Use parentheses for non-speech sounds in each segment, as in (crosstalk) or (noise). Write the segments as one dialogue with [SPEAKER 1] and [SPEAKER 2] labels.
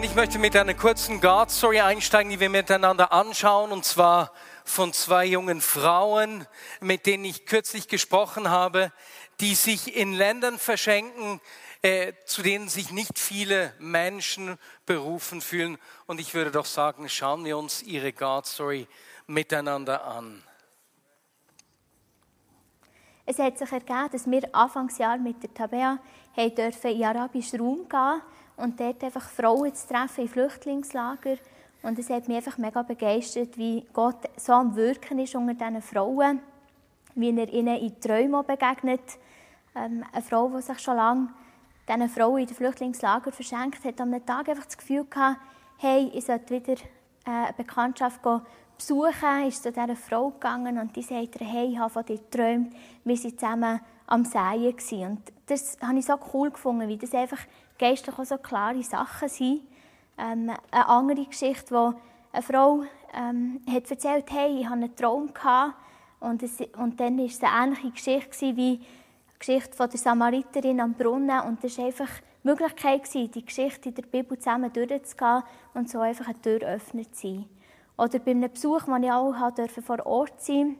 [SPEAKER 1] Und ich möchte mit einer kurzen God-Story einsteigen, die wir miteinander anschauen, und zwar von zwei jungen Frauen, mit denen ich kürzlich gesprochen habe, die sich in Ländern verschenken, äh, zu denen sich nicht viele Menschen berufen fühlen. Und ich würde doch sagen, schauen wir uns ihre God-Story miteinander an.
[SPEAKER 2] Es hat sich ergeben, dass wir Anfangsjahr mit der Tabea in den arabischen Raum gehen und dort einfach Frauen zu treffen in Flüchtlingslager. Und es hat mich einfach mega begeistert, wie Gott so am Wirken ist unter diesen Frauen, wie er ihnen in Träumen begegnet. Ähm, eine Frau, die sich schon lange diesen Frauen in den Flüchtlingslager verschenkt hat, am Tag einfach das Gefühl gehabt, hey, ich sollte wieder äh, eine Bekanntschaft besuchen, ist zu dieser Frau gegangen und die sagt ihr, hey, ich habe von dir geträumt, wir waren zusammen am Säen. Und das habe ich so cool gefunden, wie das einfach geistlich auch so klare Sachen sind. Ähm, eine andere Geschichte, wo eine Frau ähm, hat erzählt, hey, ich hatte einen Traum gehabt. Und, es, und dann war es eine ähnliche Geschichte wie die Geschichte von der Samariterin am Brunnen. Und das war einfach die Möglichkeit, die Geschichte in der Bibel zusammen durchzugehen und so einfach eine Tür öffnet zu sein. Oder bei einem Besuch, den ich auch durfte, vor Ort sein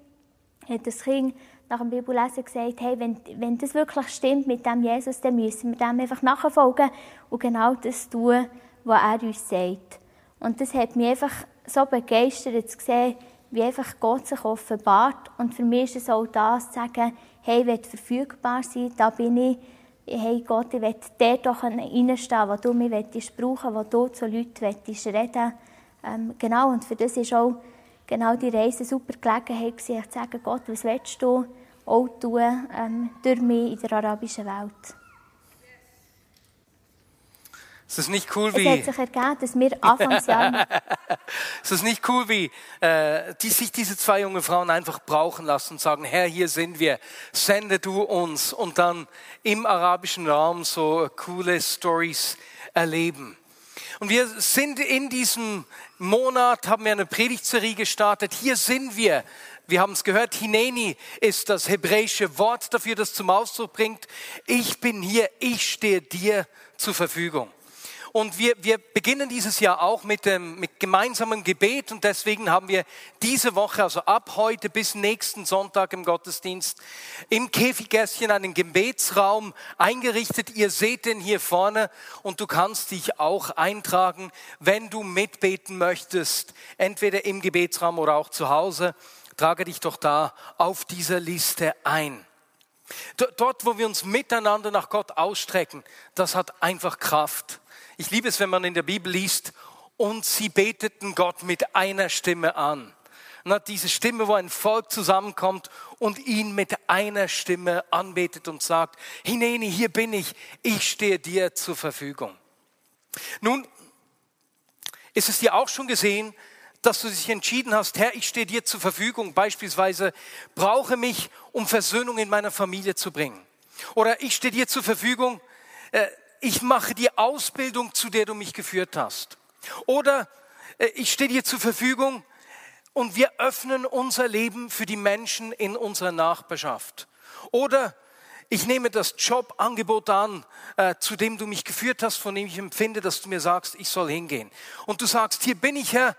[SPEAKER 2] hat das Kind nach dem Bibellesen gesagt, hey, wenn, wenn das wirklich stimmt mit dem Jesus, dann müssen wir dem einfach nachfolgen und genau das tun, was er uns sagt. Und das hat mich einfach so begeistert zu sehen, wie einfach Gott sich offenbart. Und für mich ist es auch das, zu sagen, hey, ich will verfügbar sein, da bin ich. Hey Gott, ich will dort doch reinstehen, wo du mich brauchen willst, wo du zu Leuten willst reden ähm, Genau, und für das ist auch genau die Reise super Gelegenheit gewesen, zu sagen, Gott, was willst du auch tun ähm, durch mich in der arabischen Welt.
[SPEAKER 1] Ist das nicht cool, wie...
[SPEAKER 2] Es hat sich ergeben, dass wir Anfangsjahr... (laughs)
[SPEAKER 1] ist nicht cool, wie äh, die, sich diese zwei junge Frauen einfach brauchen lassen und sagen, Herr, hier sind wir, sende du uns und dann im arabischen Raum so coole Stories erleben. Und wir sind in diesem Monat, haben wir eine Predigtserie gestartet. Hier sind wir wir haben es gehört, Hineni ist das hebräische Wort dafür, das zum Ausdruck bringt, ich bin hier, ich stehe dir zur Verfügung. Und wir, wir beginnen dieses Jahr auch mit dem mit gemeinsamem Gebet und deswegen haben wir diese Woche, also ab heute bis nächsten Sonntag im Gottesdienst, im Käfiggässchen einen Gebetsraum eingerichtet. Ihr seht den hier vorne und du kannst dich auch eintragen, wenn du mitbeten möchtest, entweder im Gebetsraum oder auch zu Hause trage dich doch da auf dieser Liste ein. Dort, wo wir uns miteinander nach Gott ausstrecken, das hat einfach Kraft. Ich liebe es, wenn man in der Bibel liest, und sie beteten Gott mit einer Stimme an. Na, diese Stimme, wo ein Volk zusammenkommt und ihn mit einer Stimme anbetet und sagt, Hineni, hier bin ich, ich stehe dir zur Verfügung. Nun, ist es dir auch schon gesehen, dass du dich entschieden hast, Herr, ich stehe dir zur Verfügung, beispielsweise brauche mich, um Versöhnung in meiner Familie zu bringen. Oder ich stehe dir zur Verfügung, äh, ich mache die Ausbildung, zu der du mich geführt hast. Oder äh, ich stehe dir zur Verfügung und wir öffnen unser Leben für die Menschen in unserer Nachbarschaft. Oder ich nehme das Jobangebot an, äh, zu dem du mich geführt hast, von dem ich empfinde, dass du mir sagst, ich soll hingehen. Und du sagst, hier bin ich Herr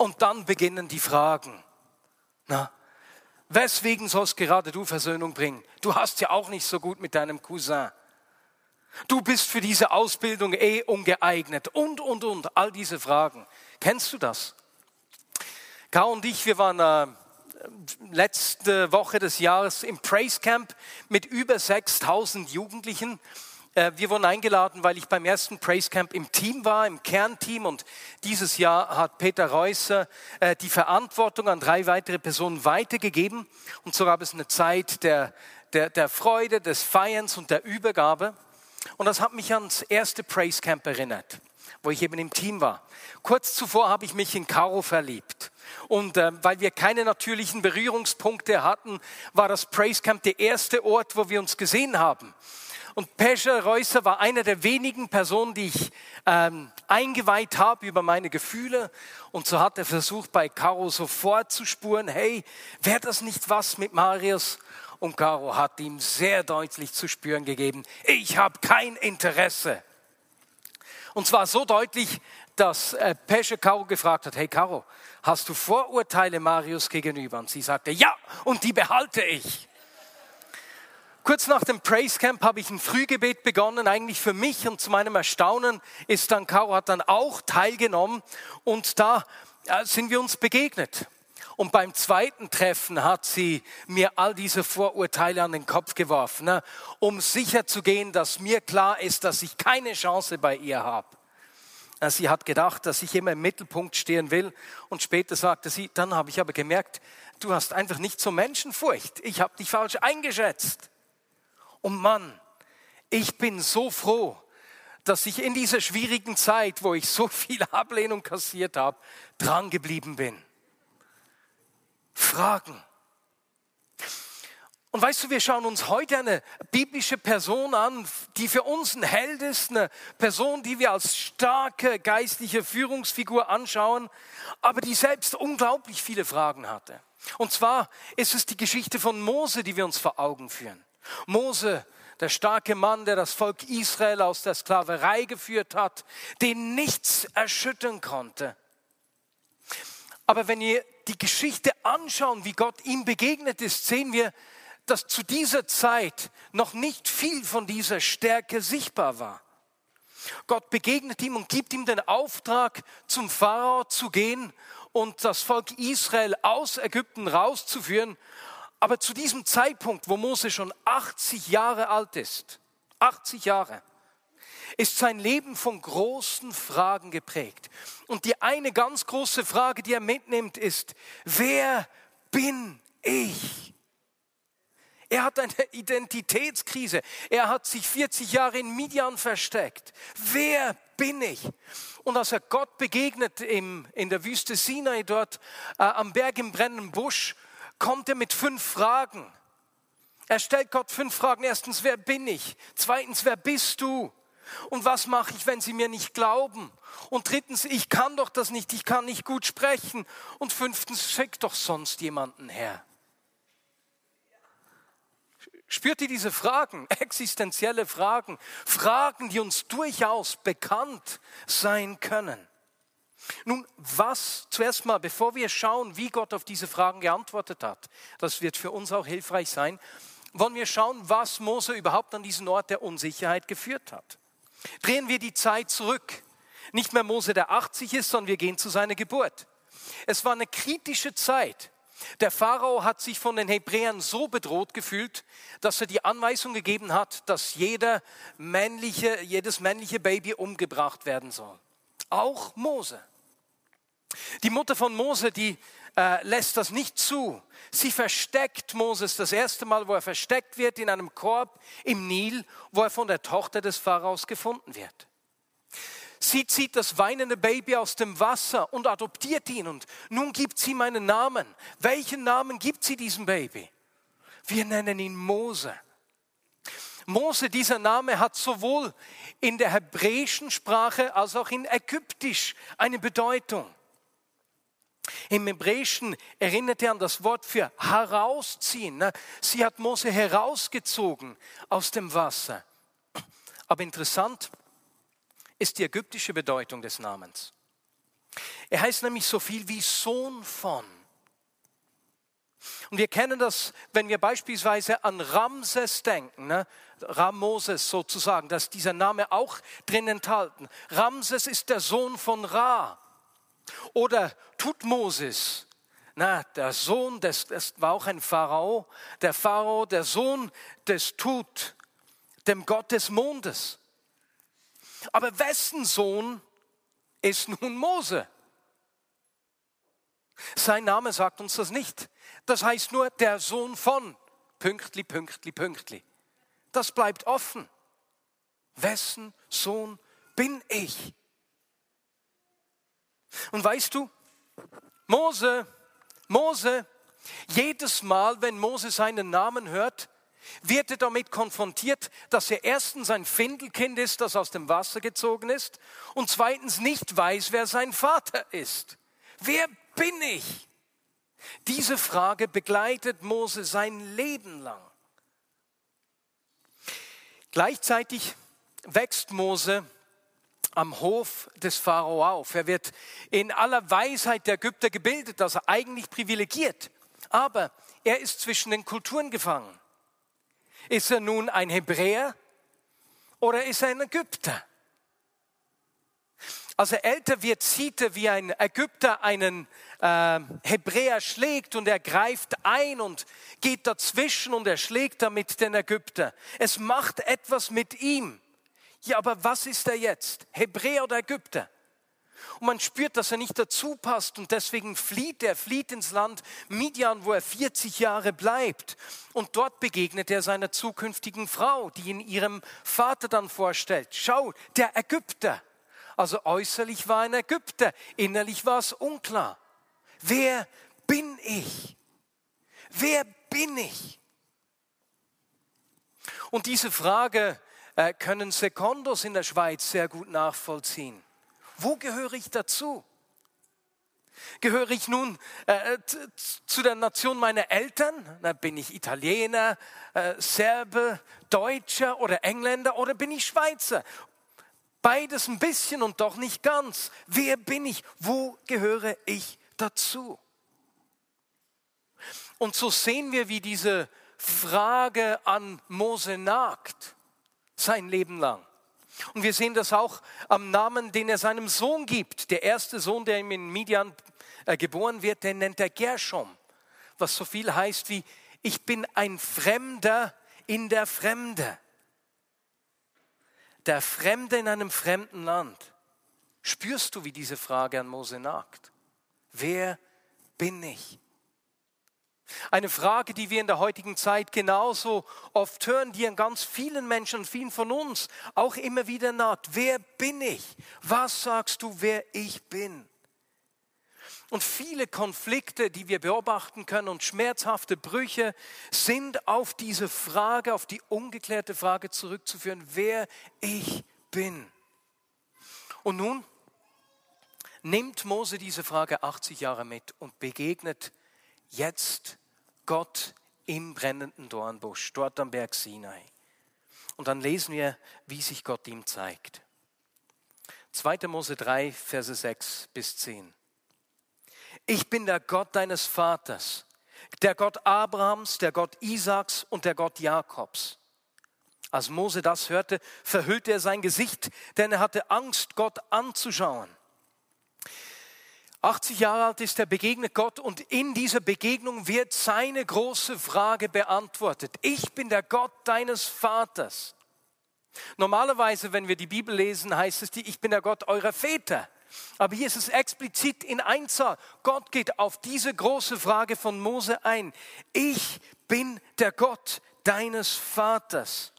[SPEAKER 1] und dann beginnen die Fragen. Na, weswegen sollst gerade du Versöhnung bringen? Du hast ja auch nicht so gut mit deinem Cousin. Du bist für diese Ausbildung eh ungeeignet und, und, und, all diese Fragen. Kennst du das? Kau und ich, wir waren äh, letzte Woche des Jahres im Praise Camp mit über 6000 Jugendlichen wir wurden eingeladen, weil ich beim ersten Praise Camp im Team war, im Kernteam. Und dieses Jahr hat Peter Reusser äh, die Verantwortung an drei weitere Personen weitergegeben. Und so gab es eine Zeit der, der, der Freude, des Feierns und der Übergabe. Und das hat mich ans erste Praise Camp erinnert. wo ich eben im Team war. Kurz zuvor habe ich mich in Caro verliebt. Und äh, weil wir keine natürlichen Berührungspunkte hatten, war das Praise Camp der erste Ort, wo wir uns gesehen haben. Und Pescher Reusser war einer der wenigen Personen, die ich ähm, eingeweiht habe über meine Gefühle. Und so hat er versucht, bei Caro sofort zu spuren, hey, wäre das nicht was mit Marius? Und Caro hat ihm sehr deutlich zu spüren gegeben, ich habe kein Interesse. Und zwar so deutlich, dass äh, Pesche Caro gefragt hat, hey Caro, hast du Vorurteile Marius gegenüber? Und sie sagte, ja, und die behalte ich. Kurz nach dem Praise Camp habe ich ein Frühgebet begonnen, eigentlich für mich und zu meinem Erstaunen ist dann Caro hat dann auch teilgenommen und da äh, sind wir uns begegnet. Und beim zweiten Treffen hat sie mir all diese Vorurteile an den Kopf geworfen, ne, um sicher zu gehen, dass mir klar ist, dass ich keine Chance bei ihr habe. Sie hat gedacht, dass ich immer im Mittelpunkt stehen will. Und später sagte sie, dann habe ich aber gemerkt, du hast einfach nicht so Menschenfurcht. Ich habe dich falsch eingeschätzt. Und Mann, ich bin so froh, dass ich in dieser schwierigen Zeit, wo ich so (laughs) viel Ablehnung kassiert habe, dran geblieben bin. Fragen. Und weißt du, wir schauen uns heute eine biblische Person an, die für uns ein Held ist, eine Person, die wir als starke geistliche Führungsfigur anschauen, aber die selbst unglaublich viele Fragen hatte. Und zwar ist es die Geschichte von Mose, die wir uns vor Augen führen. Mose, der starke Mann, der das Volk Israel aus der Sklaverei geführt hat, den nichts erschüttern konnte. Aber wenn wir die Geschichte anschauen, wie Gott ihm begegnet ist, sehen wir, dass zu dieser Zeit noch nicht viel von dieser Stärke sichtbar war. Gott begegnet ihm und gibt ihm den Auftrag, zum Pharao zu gehen und das Volk Israel aus Ägypten rauszuführen. Aber zu diesem Zeitpunkt, wo Mose schon 80 Jahre alt ist, 80 Jahre, ist sein Leben von großen Fragen geprägt. Und die eine ganz große Frage, die er mitnimmt, ist, wer bin ich? Er hat eine Identitätskrise. Er hat sich 40 Jahre in Midian versteckt. Wer bin ich? Und als er Gott begegnet im, in der Wüste Sinai dort äh, am Berg im brennenden Busch, kommt er mit fünf Fragen. Er stellt Gott fünf Fragen. Erstens, wer bin ich? Zweitens, wer bist du? Und was mache ich, wenn sie mir nicht glauben? Und drittens, ich kann doch das nicht, ich kann nicht gut sprechen. Und fünftens, schick doch sonst jemanden her. Spürt ihr diese Fragen, (laughs) existenzielle Fragen, Fragen, die uns durchaus bekannt sein können? Nun, was zuerst mal, bevor wir schauen, wie Gott auf diese Fragen geantwortet hat, das wird für uns auch hilfreich sein, wollen wir schauen, was Mose überhaupt an diesen Ort der Unsicherheit geführt hat. Drehen wir die Zeit zurück. Nicht mehr Mose, der 80 ist, sondern wir gehen zu seiner Geburt. Es war eine kritische Zeit. Der Pharao hat sich von den Hebräern so bedroht gefühlt, dass er die Anweisung gegeben hat, dass jeder männliche, jedes männliche Baby umgebracht werden soll. Auch Mose. Die Mutter von Mose, die äh, lässt das nicht zu. Sie versteckt Moses das erste Mal, wo er versteckt wird in einem Korb im Nil, wo er von der Tochter des Pharaos gefunden wird. Sie zieht das weinende Baby aus dem Wasser und adoptiert ihn und nun gibt sie ihm einen Namen. Welchen Namen gibt sie diesem Baby? Wir nennen ihn Mose. Mose, dieser Name hat sowohl in der hebräischen Sprache als auch in ägyptisch eine Bedeutung. Im Hebräischen erinnert er an das Wort für herausziehen. Ne? Sie hat Mose herausgezogen aus dem Wasser. Aber interessant ist die ägyptische Bedeutung des Namens. Er heißt nämlich so viel wie Sohn von. Und wir kennen das, wenn wir beispielsweise an Ramses denken, ne? Ramoses sozusagen, dass dieser Name auch drin enthalten. Ramses ist der Sohn von Ra. Oder Tutmosis, na, der Sohn des, das war auch ein Pharao, der Pharao, der Sohn des Tut, dem Gott des Mondes. Aber wessen Sohn ist nun Mose? Sein Name sagt uns das nicht. Das heißt nur der Sohn von Pünktli, Pünktli, Pünktli. Das bleibt offen. Wessen Sohn bin ich? Und weißt du, Mose, Mose, jedes Mal, wenn Mose seinen Namen hört, wird er damit konfrontiert, dass er erstens ein Findelkind ist, das aus dem Wasser gezogen ist, und zweitens nicht weiß, wer sein Vater ist. Wer bin ich? Diese Frage begleitet Mose sein Leben lang. Gleichzeitig wächst Mose am Hof des Pharao auf. Er wird in aller Weisheit der Ägypter gebildet, also eigentlich privilegiert. Aber er ist zwischen den Kulturen gefangen. Ist er nun ein Hebräer oder ist er ein Ägypter? Als er älter wird, sieht er, wie ein Ägypter einen äh, Hebräer schlägt und er greift ein und geht dazwischen und er schlägt damit den Ägypter. Es macht etwas mit ihm. Ja, aber was ist er jetzt? Hebräer oder Ägypter? Und man spürt, dass er nicht dazu passt und deswegen flieht er, flieht ins Land Midian, wo er 40 Jahre bleibt. Und dort begegnet er seiner zukünftigen Frau, die ihn ihrem Vater dann vorstellt. Schau, der Ägypter. Also äußerlich war er ein Ägypter, innerlich war es unklar. Wer bin ich? Wer bin ich? Und diese Frage können Sekondos in der Schweiz sehr gut nachvollziehen. Wo gehöre ich dazu? Gehöre ich nun äh, zu der Nation meiner Eltern? Na, bin ich Italiener, äh, Serbe, Deutscher oder Engländer oder bin ich Schweizer? Beides ein bisschen und doch nicht ganz. Wer bin ich? Wo gehöre ich dazu? Und so sehen wir, wie diese Frage an Mose nagt, sein Leben lang. Und wir sehen das auch am Namen, den er seinem Sohn gibt. Der erste Sohn, der ihm in Midian äh, geboren wird, den nennt er Gershom, was so viel heißt wie, ich bin ein Fremder in der Fremde. Der Fremde in einem fremden Land. Spürst du, wie diese Frage an Mose nagt? Wer bin ich? Eine Frage, die wir in der heutigen Zeit genauso oft hören, die an ganz vielen Menschen, vielen von uns auch immer wieder naht. Wer bin ich? Was sagst du, wer ich bin? Und viele Konflikte, die wir beobachten können und schmerzhafte Brüche sind auf diese Frage, auf die ungeklärte Frage zurückzuführen, wer ich bin. Und nun nimmt Mose diese Frage 80 Jahre mit und begegnet jetzt Gott im brennenden Dornbusch, dort am Berg Sinai. Und dann lesen wir, wie sich Gott ihm zeigt. 2. Mose 3, Verse 6 bis 10. Ich bin der Gott deines Vaters, der Gott Abrahams, der Gott Isaaks und der Gott Jakobs. Als Mose das hörte, verhüllte er sein Gesicht, denn er hatte Angst, Gott anzuschauen. 80 Jahre alt ist er, begegnet Gott und in dieser Begegnung wird seine große Frage beantwortet. Ich bin der Gott deines Vaters. Normalerweise, wenn wir die Bibel lesen, heißt es, ich bin der Gott eurer Väter. Aber hier ist es explizit in Einzahl. Gott geht auf diese große Frage von Mose ein. Ich bin der Gott deines Vaters.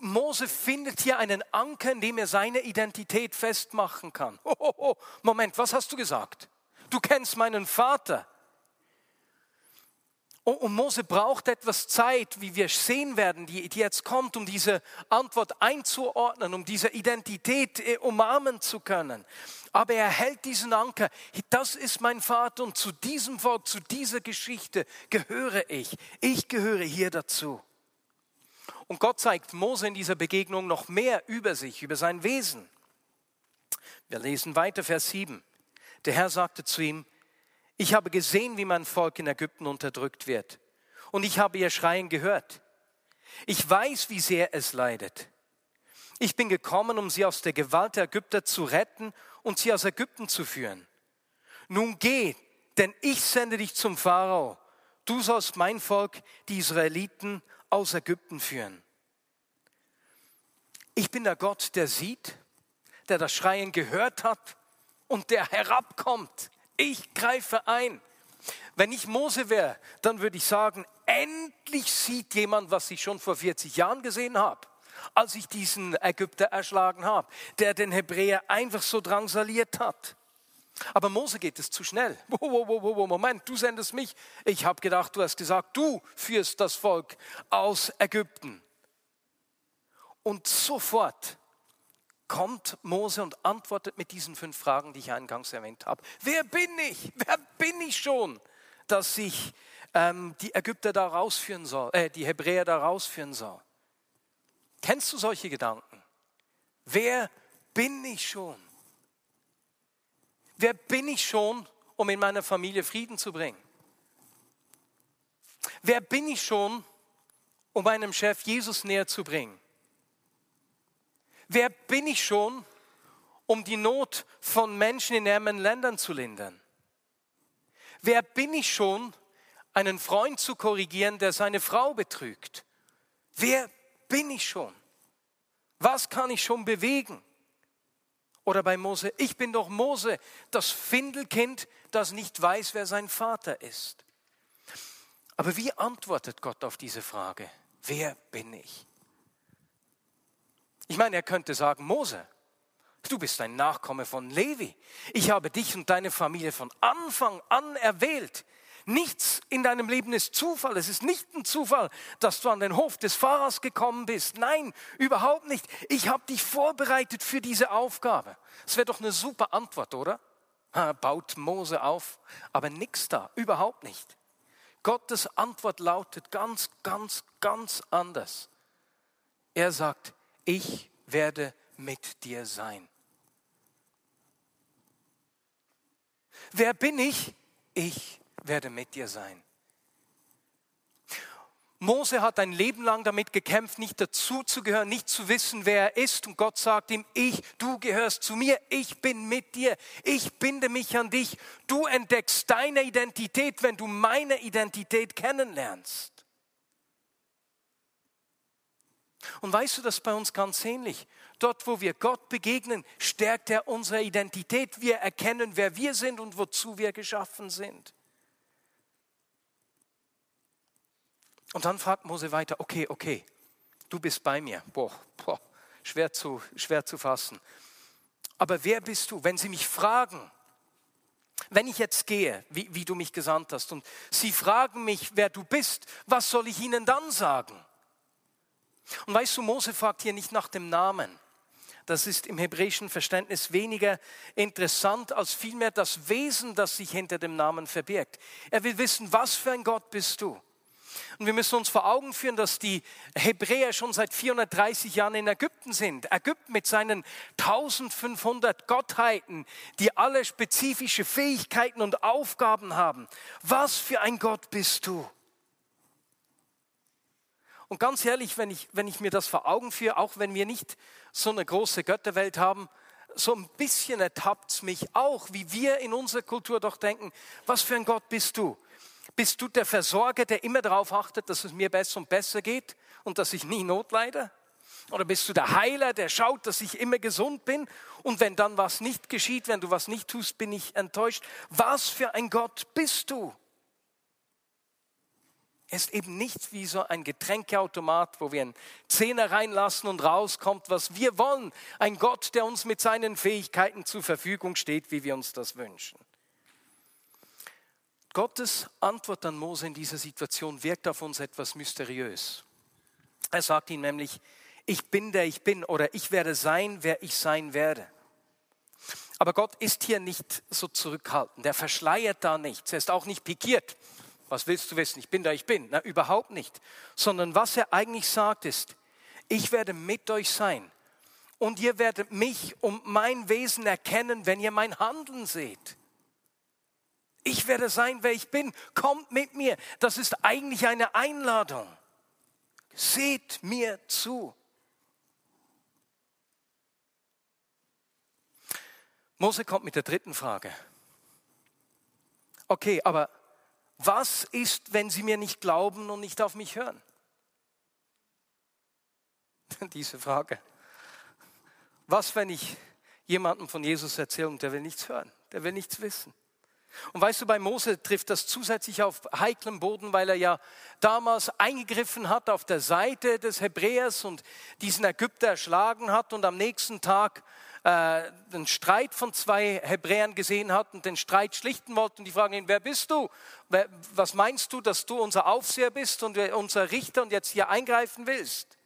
[SPEAKER 1] Mose findet hier einen Anker, in dem er seine Identität festmachen kann. Oh, oh, oh. Moment, was hast du gesagt? Du kennst meinen Vater. Oh, und Mose braucht etwas Zeit, wie wir sehen werden, die, die jetzt kommt, um diese Antwort einzuordnen, um diese Identität äh, umarmen zu können. Aber er hält diesen Anker. Das ist mein Vater und zu diesem Volk, zu dieser Geschichte gehöre ich. Ich gehöre hier dazu. Und Gott zeigt Mose in dieser Begegnung noch mehr über sich, über sein Wesen. Wir lesen weiter, Vers 7. Der Herr sagte zu ihm, ich habe gesehen, wie mein Volk in Ägypten unterdrückt wird. Und ich habe ihr Schreien gehört. Ich weiß, wie sehr es leidet. Ich bin gekommen, um sie aus der Gewalt der Ägypter zu retten und sie aus Ägypten zu führen. Nun geh, denn ich sende dich zum Pharao. Du sollst mein Volk, die Israeliten, aus Ägypten führen. Ich bin der Gott, der sieht, der das Schreien gehört hat und der herabkommt. Ich greife ein. Wenn ich Mose wäre, dann würde ich sagen, endlich sieht jemand, was ich schon vor 40 Jahren gesehen habe, als ich diesen Ägypter erschlagen habe, der den Hebräer einfach so drangsaliert hat. Aber Mose geht es zu schnell. (laughs) Wo, wo, wo, wo, Moment, du sendest mich. Ich habe gedacht, du hast gesagt, du führst das Volk aus Ägypten. Und sofort kommt Mose und antwortet mit diesen fünf Fragen, die ich eingangs erwähnt habe. Wer bin ich? Wer bin ich schon, dass ich ähm, die Ägypter da rausführen soll, äh, die Hebräer da rausführen soll? Kennst du solche Gedanken? Wer bin ich schon? Wer bin ich schon, um in meiner Familie Frieden zu bringen? Wer bin ich schon, um meinem Chef Jesus näher zu bringen? Wer bin ich schon, um die Not von Menschen in ärmeren Ländern zu lindern? Wer bin ich schon, einen Freund zu korrigieren, der seine Frau betrügt? Wer bin ich schon? Was kann ich schon bewegen? Oder bei Mose, ich bin doch Mose, das Findelkind, das nicht weiß, wer sein Vater ist. Aber wie antwortet Gott auf diese Frage? Wer bin ich? Ich meine, er könnte sagen, Mose, du bist ein Nachkomme von Levi. Ich habe dich und deine Familie von Anfang an erwählt. Nichts in deinem Leben ist Zufall. Es ist nicht ein Zufall, dass du an den Hof des Pfarrers gekommen bist. Nein, überhaupt nicht. Ich habe dich vorbereitet für diese Aufgabe. Das wäre doch eine super Antwort, oder? Baut Mose auf, aber nichts da, überhaupt nicht. Gottes Antwort lautet ganz, ganz, ganz anders. Er sagt, ich werde mit dir sein. Wer bin ich? Ich werde mit dir sein. Mose hat ein Leben lang damit gekämpft, nicht dazu zu gehören, nicht zu wissen, wer er ist. Und Gott sagt ihm, ich, du gehörst zu mir, ich bin mit dir, ich binde mich an dich. Du entdeckst deine Identität, wenn du meine Identität kennenlernst. Und weißt du, das ist bei uns ganz ähnlich. Dort, wo wir Gott begegnen, stärkt er unsere Identität. Wir erkennen, wer wir sind und wozu wir geschaffen sind. Und dann fragt Mose weiter, okay, okay, du bist bei mir. Boah, boah schwer, zu, schwer zu fassen. Aber wer bist du? Wenn sie mich fragen, wenn ich jetzt gehe, wie, wie du mich gesandt hast, und sie fragen mich, wer du bist, was soll ich ihnen dann sagen? Und weißt du, Mose fragt hier nicht nach dem Namen. Das ist im hebräischen Verständnis weniger interessant als vielmehr das Wesen, das sich hinter dem Namen verbirgt. Er will wissen, was für ein Gott bist du? Und wir müssen uns vor Augen führen, dass die Hebräer schon seit 430 Jahren in Ägypten sind. Ägypten mit seinen 1500 Gottheiten, die alle spezifische Fähigkeiten und Aufgaben haben. Was für ein Gott bist du? Und ganz ehrlich, wenn ich, wenn ich mir das vor Augen führe, auch wenn wir nicht so eine große Götterwelt haben, so ein bisschen ertappt es mich auch, wie wir in unserer Kultur doch denken, was für ein Gott bist du? Bist du der Versorger, der immer darauf achtet, dass es mir besser und besser geht und dass ich nie Not leide? Oder bist du der Heiler, der schaut, dass ich immer gesund bin und wenn dann was nicht geschieht, wenn du was nicht tust, bin ich enttäuscht? Was für ein Gott bist du? Er ist eben nicht wie so ein Getränkeautomat, wo wir einen Zehner reinlassen und rauskommt, was wir wollen. Ein Gott, der uns mit seinen Fähigkeiten zur Verfügung steht, wie wir uns das wünschen. Gottes Antwort an Mose in dieser Situation wirkt auf uns etwas mysteriös. Er sagt ihm nämlich, ich bin der ich bin oder ich werde sein, wer ich sein werde. Aber Gott ist hier nicht so zurückhaltend, er verschleiert da nichts, er ist auch nicht pikiert. Was willst du wissen? Ich bin da, ich bin. Na, überhaupt nicht. Sondern was er eigentlich sagt ist, ich werde mit euch sein. Und ihr werdet mich und mein Wesen erkennen, wenn ihr mein Handeln seht. Ich werde sein, wer ich bin. Kommt mit mir. Das ist eigentlich eine Einladung. Seht mir zu. Mose kommt mit der dritten Frage. Okay, aber was ist, wenn sie mir nicht glauben und nicht auf mich hören? (laughs) Diese Frage. Was, wenn ich jemandem von Jesus erzähle und der will nichts hören, der will nichts wissen? Und weißt du, bei Mose trifft das zusätzlich auf heiklem Boden, weil er ja damals eingegriffen hat auf der Seite des Hebräers und diesen Ägypter erschlagen hat und am nächsten Tag äh, einen Streit von zwei Hebräern gesehen hat und den Streit schlichten wollte und die fragen ihn, wer bist du? Was meinst du, dass du unser Aufseher bist und unser Richter und jetzt hier eingreifen willst?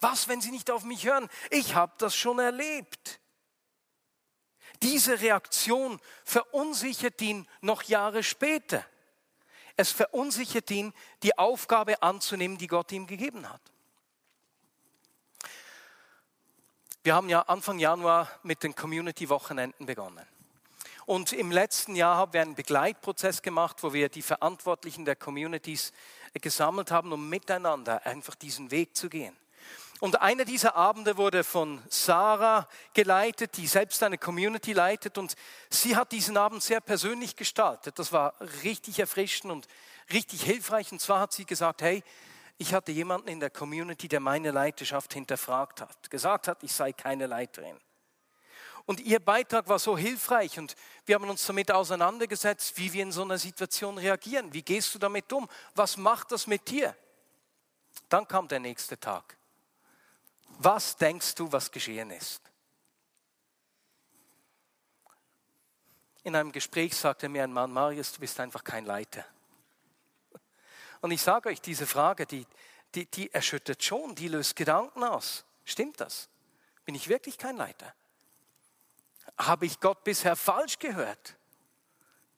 [SPEAKER 1] Was, wenn sie nicht auf mich hören? Ich habe das schon erlebt. Diese Reaktion verunsichert ihn noch Jahre später. Es verunsichert ihn, die Aufgabe anzunehmen, die Gott ihm gegeben hat. Wir haben ja Anfang Januar mit den Community-Wochenenden begonnen. Und im letzten Jahr haben wir einen Begleitprozess gemacht, wo wir die Verantwortlichen der Communities gesammelt haben, um miteinander einfach diesen Weg zu gehen. Und einer dieser Abende wurde von Sarah geleitet, die selbst eine Community leitet. Und sie hat diesen Abend sehr persönlich gestaltet. Das war richtig erfrischend und richtig hilfreich. Und zwar hat sie gesagt, hey, ich hatte jemanden in der Community, der meine Leiterschaft hinterfragt hat, gesagt hat, ich sei keine Leiterin. Und ihr Beitrag war so hilfreich und wir haben uns damit auseinandergesetzt, wie wir in so einer Situation reagieren. Wie gehst du damit um? Was macht das mit dir? Dann kam der nächste Tag. Was denkst du, was geschehen ist? In einem Gespräch sagte mir ein Mann, Marius, du bist einfach kein Leiter. Und ich sage euch, diese Frage, die, die, die erschüttert schon, die löst Gedanken aus. Stimmt das? Bin ich wirklich kein Leiter? Habe ich Gott bisher falsch gehört?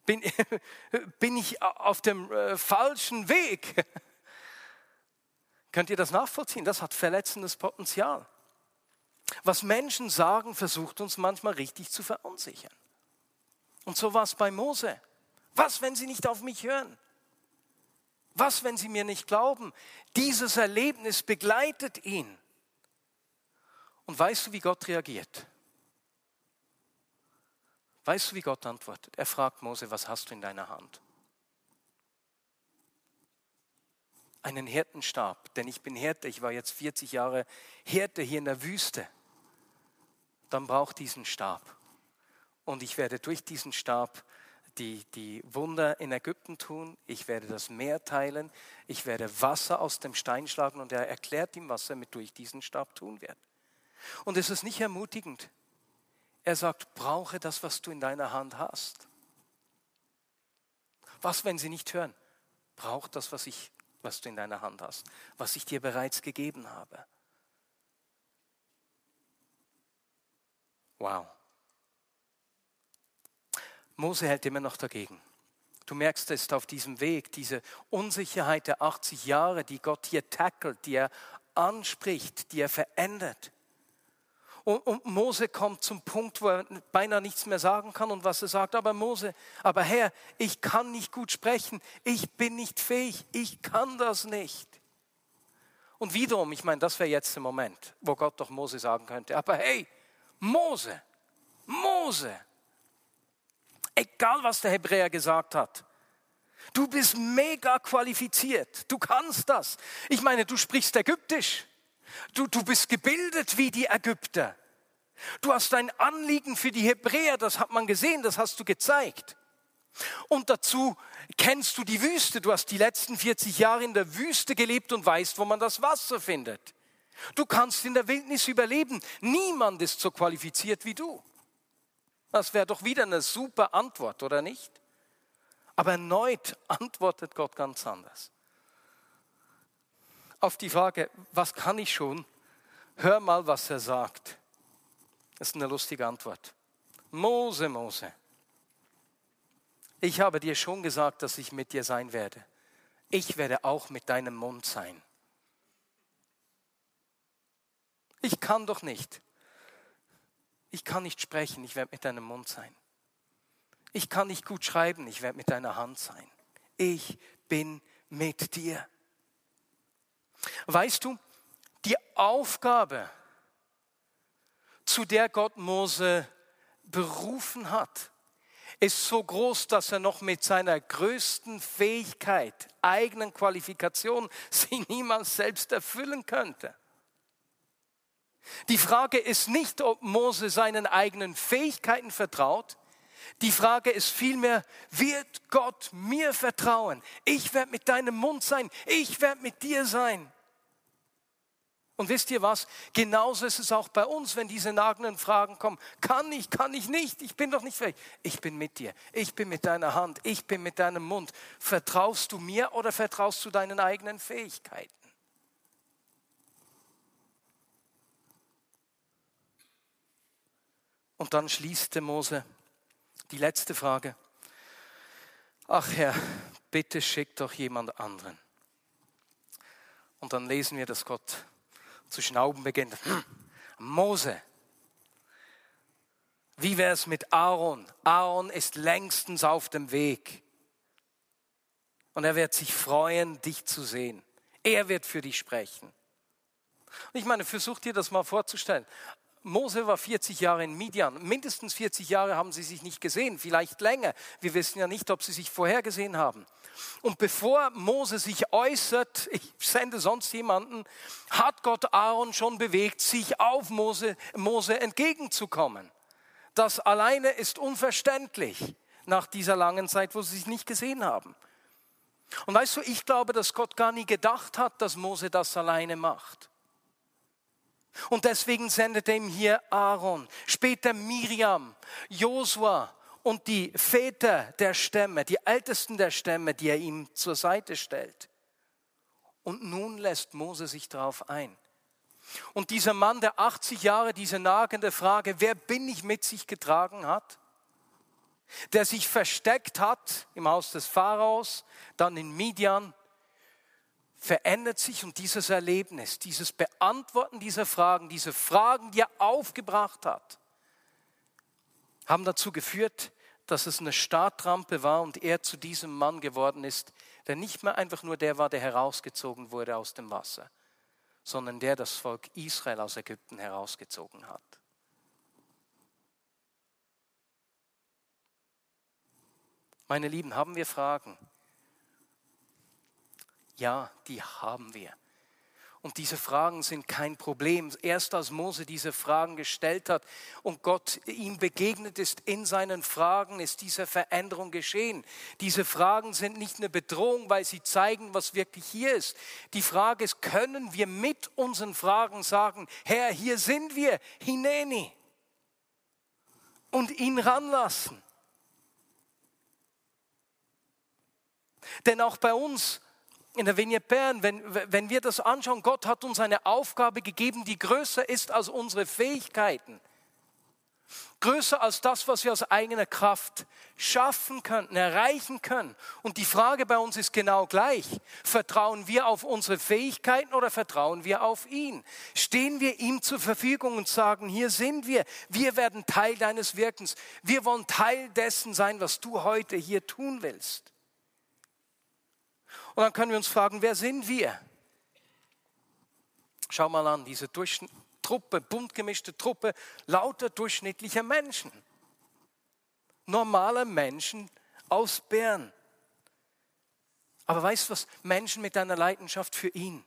[SPEAKER 1] Bin, (laughs) bin ich auf dem äh, falschen Weg? (laughs) Könnt ihr das nachvollziehen? Das hat verletzendes Potenzial. Was Menschen sagen, versucht uns manchmal richtig zu verunsichern. Und so war es bei Mose. Was, wenn sie nicht auf mich hören? Was, wenn sie mir nicht glauben? Dieses Erlebnis begleitet ihn. Und weißt du, wie Gott reagiert? Weißt du, wie Gott antwortet? Er fragt Mose, was hast du in deiner Hand? Einen Hirtenstab, denn ich bin Hirte, ich war jetzt 40 Jahre Hirte hier in der Wüste. Dann braucht diesen Stab. Und ich werde durch diesen Stab die, die Wunder in Ägypten tun, ich werde das Meer teilen, ich werde Wasser aus dem Stein schlagen und er erklärt ihm, was er mit durch diesen Stab tun wird. Und es ist nicht ermutigend. Er sagt, brauche das, was du in deiner Hand hast. Was, wenn sie nicht hören? Brauch das, was, ich, was du in deiner Hand hast, was ich dir bereits gegeben habe. Wow. Mose hält immer noch dagegen. Du merkst es auf diesem Weg, diese Unsicherheit der 80 Jahre, die Gott hier tackelt, die er anspricht, die er verändert. Und, und, Mose kommt zum Punkt, wo er beinahe nichts mehr sagen kann und was er sagt, aber Mose, aber Herr, ich kann nicht gut sprechen, ich bin nicht fähig, ich kann das nicht. Und wiederum, ich meine, das wäre jetzt der Moment, wo Gott doch Mose sagen könnte, aber hey, Mose, Mose, Egal, was der Hebräer gesagt hat. Du bist mega qualifiziert. Du kannst das. Ich meine, du sprichst Ägyptisch. Du, du bist gebildet wie die Ägypter. Du hast ein Anliegen für die Hebräer, das hat man gesehen, das hast du gezeigt. Und dazu kennst du die Wüste. Du hast die letzten 40 Jahre in der Wüste gelebt und weißt, wo man das Wasser findet. Du kannst in der Wildnis überleben. Niemand ist so qualifiziert wie du. Das wäre doch wieder eine super Antwort, oder nicht? Aber erneut antwortet Gott ganz anders. Auf die Frage, was kann ich schon? Hör mal, was er sagt. Das ist eine lustige Antwort. Mose, Mose, ich habe dir schon gesagt, dass ich mit dir sein werde. Ich werde auch mit deinem Mund sein. Ich kann doch nicht ich kann nicht sprechen, ich werde mit deinem Mund sein. Ich kann nicht gut schreiben, ich werde mit deiner Hand sein. Ich bin mit dir. Weißt du, die Aufgabe, zu der Gott Mose berufen hat, ist so groß, dass er noch mit seiner größten Fähigkeit, eigenen Qualifikation, (laughs) sie niemals selbst erfüllen könnte. Die Frage ist nicht, ob Mose seinen eigenen Fähigkeiten vertraut. Die Frage ist vielmehr, wird Gott mir vertrauen? Ich werde mit deinem Mund sein. Ich werde mit dir sein. Und wisst ihr was? Genauso ist es auch bei uns, wenn diese nagenden Fragen kommen. Kann ich, kann ich nicht, ich bin doch nicht fähig. Ich bin mit dir, ich bin mit deiner Hand, ich bin mit deinem Mund. Vertraust du mir oder vertraust du deinen eigenen Fähigkeiten? Und dann schließt der Mose die letzte Frage. Ach Herr, bitte schick doch jemand anderen. Und dann lesen wir, dass Gott zu schnauben beginnt. Hm, Mose, wie wäre es mit Aaron? Aaron ist längstens auf dem Weg. Und er wird sich freuen, dich zu sehen. Er wird für dich sprechen. Und ich meine, versuch dir das mal vorzustellen. Mose war 40 Jahre in Midian. Mindestens 40 Jahre haben sie sich nicht gesehen, vielleicht länger. Wir wissen ja nicht, ob sie sich vorher gesehen haben. Und bevor Mose sich äußert, ich sende sonst jemanden, hat Gott Aaron schon bewegt, sich auf Mose, Mose entgegenzukommen. Das alleine ist unverständlich nach dieser langen Zeit, wo sie sich nicht gesehen haben. Und weißt du, ich glaube, dass Gott gar nie gedacht hat, dass Mose das alleine macht. Und deswegen sendet er ihm hier Aaron, später Miriam, Josua und die Väter der Stämme, die Ältesten der Stämme, die er ihm zur Seite stellt. Und nun lässt Mose sich darauf ein. Und dieser Mann, der 80 Jahre diese nagende Frage, wer bin ich mit sich getragen hat, der sich versteckt hat im Haus des Pharaos, dann in Midian verändert sich und dieses Erlebnis, dieses Beantworten dieser Fragen, diese Fragen, die er aufgebracht hat, haben dazu geführt, dass es eine Startrampe war und er zu diesem Mann geworden ist, der nicht mehr einfach nur der war, der herausgezogen wurde aus dem Wasser, sondern der das Volk Israel aus Ägypten herausgezogen hat. Meine Lieben, haben wir Fragen? Ja, die haben wir. Und diese Fragen sind kein Problem. Erst als Mose diese Fragen gestellt hat und Gott ihm begegnet ist in seinen Fragen, ist diese Veränderung geschehen. Diese Fragen sind nicht eine Bedrohung, weil sie zeigen, was wirklich hier ist. Die Frage ist, können wir mit unseren Fragen sagen, Herr, hier sind wir, Hineni, und ihn ranlassen? Denn auch bei uns in der Vignette Bern, wenn, wenn wir das anschauen, Gott hat uns eine Aufgabe gegeben, die größer ist als unsere Fähigkeiten. Größer als das, was wir aus eigener Kraft schaffen könnten, erreichen können. Und die Frage bei uns ist genau gleich. Vertrauen wir auf unsere Fähigkeiten oder vertrauen wir auf ihn? Stehen wir ihm zur Verfügung und sagen, hier sind wir, wir werden Teil deines Wirkens. Wir wollen Teil dessen sein, was du heute hier tun willst. Und dann können wir uns fragen, wer sind wir? Schau mal an, diese Truppe, bunt gemischte Truppe lauter durchschnittlicher Menschen. Normale Menschen aus Bern. Aber weißt du was? Menschen mit einer Leidenschaft für ihn.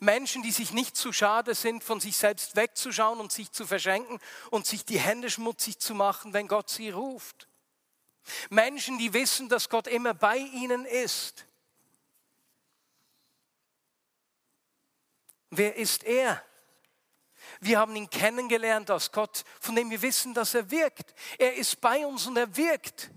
[SPEAKER 1] Menschen, die sich nicht zu schade sind, von sich selbst wegzuschauen und sich zu verschenken und sich die Hände schmutzig zu machen, wenn Gott sie ruft. Menschen, die wissen, dass Gott immer bei ihnen ist. Wer ist er? Wir haben ihn kennengelernt als Gott, von dem wir wissen, dass er wirkt. Er ist bei uns und er wirkt.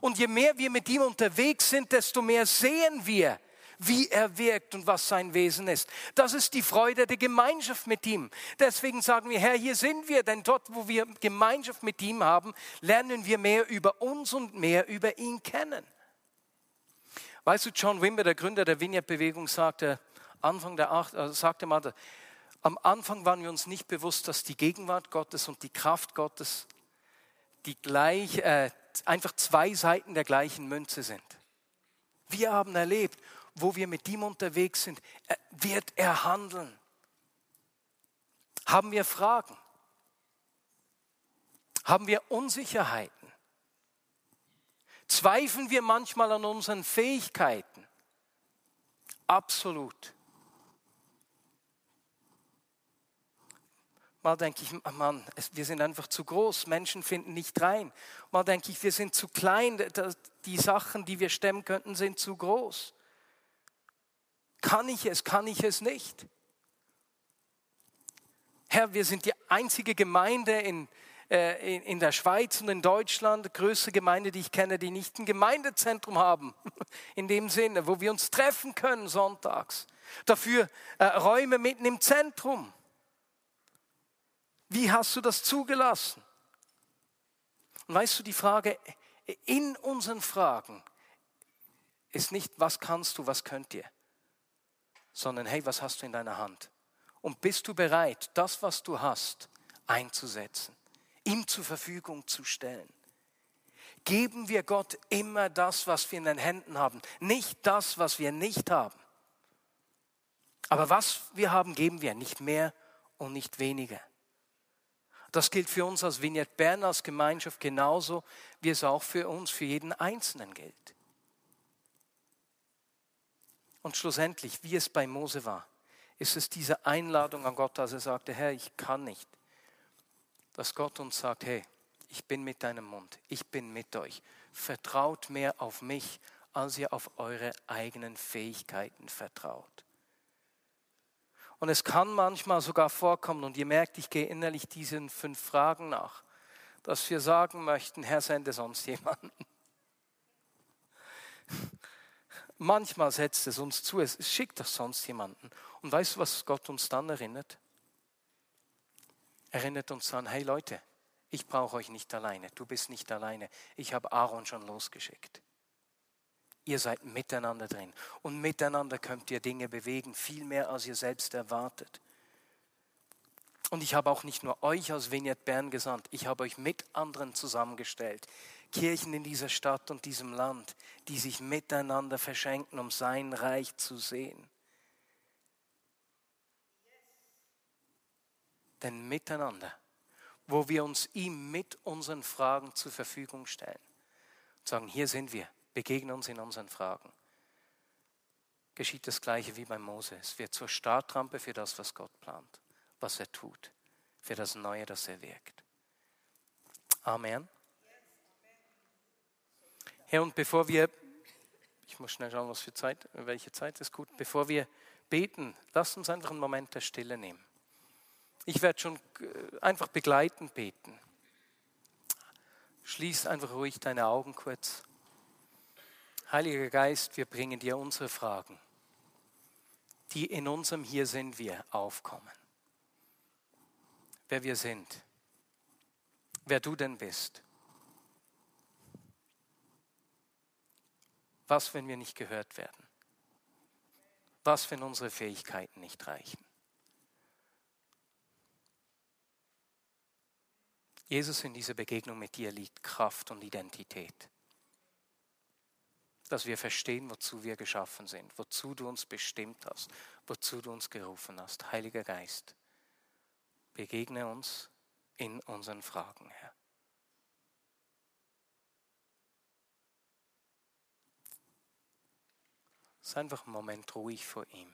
[SPEAKER 1] Und je mehr wir mit ihm unterwegs sind, desto mehr sehen wir, wie er wirkt und was sein Wesen ist. Das ist die Freude der Gemeinschaft mit ihm. Deswegen sagen wir, Herr, hier sind wir, denn dort, wo wir Gemeinschaft mit ihm haben, lernen wir mehr über uns und mehr über ihn kennen. Weißt du, John Wimber, der Gründer der Vineyard-Bewegung, sagte, Anfang der acht, also sagte man, am Anfang waren wir uns nicht bewusst, dass die Gegenwart Gottes und die Kraft Gottes die gleich, äh, einfach zwei Seiten der gleichen Münze sind. Wir haben erlebt, wo wir mit ihm unterwegs sind, wird er handeln. Haben wir Fragen? Haben wir Unsicherheiten? Zweifeln wir manchmal an unseren Fähigkeiten? Absolut. Mal denke ich, Mann, wir sind einfach zu groß, Menschen finden nicht rein. Mal denke ich, wir sind zu klein, die Sachen, die wir stemmen könnten, sind zu groß. Kann ich es, kann ich es nicht? Herr, wir sind die einzige Gemeinde in, äh, in, der Schweiz und in Deutschland, größte Gemeinde, die ich kenne, die nicht ein Gemeindezentrum haben. (laughs) In dem Sinne, wo wir uns treffen können sonntags. Dafür äh, Räume mitten im Zentrum. Wie hast du das zugelassen? Und weißt du, die Frage in unseren Fragen ist nicht, was kannst du, was könnt ihr, sondern hey, was hast du in deiner Hand? Und bist du bereit, das, was du hast, einzusetzen, ihm zur Verfügung zu stellen? Geben wir Gott immer das, was wir in den Händen haben, nicht das, was wir nicht haben. Aber was wir haben, geben wir, nicht mehr und nicht weniger. Das gilt für uns als Vignette Bern, als Gemeinschaft genauso, wie es auch für uns, für jeden Einzelnen gilt. Und schlussendlich, wie es bei Mose war, ist es diese Einladung an Gott, als er sagte, Herr, ich kann nicht. Dass Gott uns sagt, hey, ich bin mit deinem Mund, ich bin mit euch. Vertraut mehr auf mich, als ihr auf eure eigenen Fähigkeiten vertraut. Und es kann manchmal sogar vorkommen, und ihr merkt, ich gehe innerlich diesen fünf Fragen nach, dass wir sagen möchten, Herr, sende sonst jemanden. Manchmal setzt es uns zu, es schickt doch sonst jemanden. Und weißt du, was Gott uns dann erinnert? Erinnert uns an, hey Leute, ich brauche euch nicht alleine, du bist nicht alleine. Ich habe Aaron schon losgeschickt. Ihr seid miteinander drin. Und miteinander könnt ihr Dinge bewegen, viel mehr als ihr selbst erwartet. Und ich habe auch nicht nur euch aus Vignette Bern gesandt, ich habe euch mit anderen zusammengestellt. Kirchen in dieser Stadt und diesem Land, die sich miteinander verschenken, um sein Reich zu sehen. Denn miteinander, wo wir uns ihm mit unseren Fragen zur Verfügung stellen, sagen, hier sind wir, begegnen uns in unseren Fragen. Geschieht das Gleiche wie bei Mose. Es wird zur Startrampe für das, was Gott plant, was er tut, für das Neue, das er wirkt. Amen. Herr, und bevor wir, ich muss schnell schauen, was für Zeit, welche Zeit ist gut, bevor wir beten, lass uns einfach einen Moment der Stille nehmen. Ich werde schon äh, einfach begleitend beten. Schließ einfach ruhig deine Augen kurz. Heiliger Geist, wir bringen dir unsere Fragen, die in unserem Hier sind wir aufkommen. Wer wir sind, wer du denn bist. Was, wenn wir nicht gehört werden? Was, wenn unsere Fähigkeiten nicht reichen? Jesus, in dieser Begegnung mit dir liegt Kraft und Identität dass wir verstehen, wozu wir geschaffen sind, wozu du uns bestimmt hast, wozu du uns gerufen hast. Heiliger Geist, begegne uns in unseren Fragen, Herr. Sei einfach einen Moment ruhig vor ihm.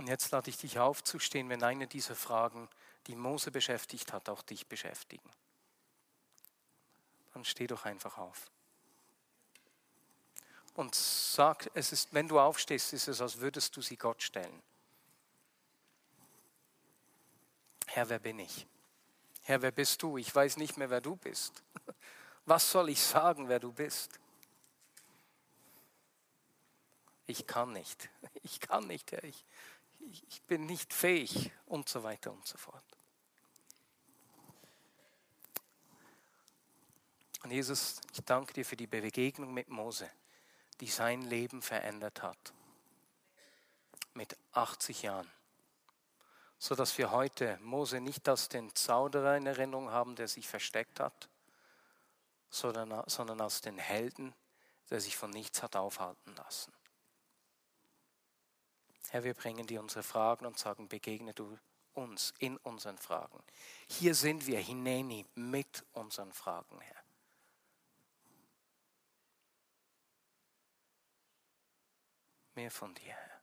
[SPEAKER 1] Und jetzt lade ich dich aufzustehen, wenn eine dieser Fragen, die Mose beschäftigt hat, auch dich beschäftigen. Dann steh doch einfach auf. Und sag, es ist, wenn du aufstehst, ist es, als würdest du sie Gott stellen. Herr, wer bin ich? Herr, wer bist du? Ich weiß nicht mehr, wer du bist. (laughs) Was soll ich sagen, wer du bist? Ich kann nicht. (laughs) Ich kann nicht, Herr. Ich, bin nicht fähig und so weiter und so fort. Und Jesus, ich danke dir für die Begegnung mit Mose, die sein Leben verändert hat. Mit 80 Jahren. So dass wir heute Mose nicht als den Zauderer in Erinnerung haben, der sich versteckt hat, sondern, sondern als den Helden, der sich von nichts hat aufhalten lassen. Herr, wir bringen dir unsere Fragen und sagen, begegne du uns in unseren Fragen. Hier sind wir, Hineni, mit unseren Fragen, Herr. Mehr von dir, Herr.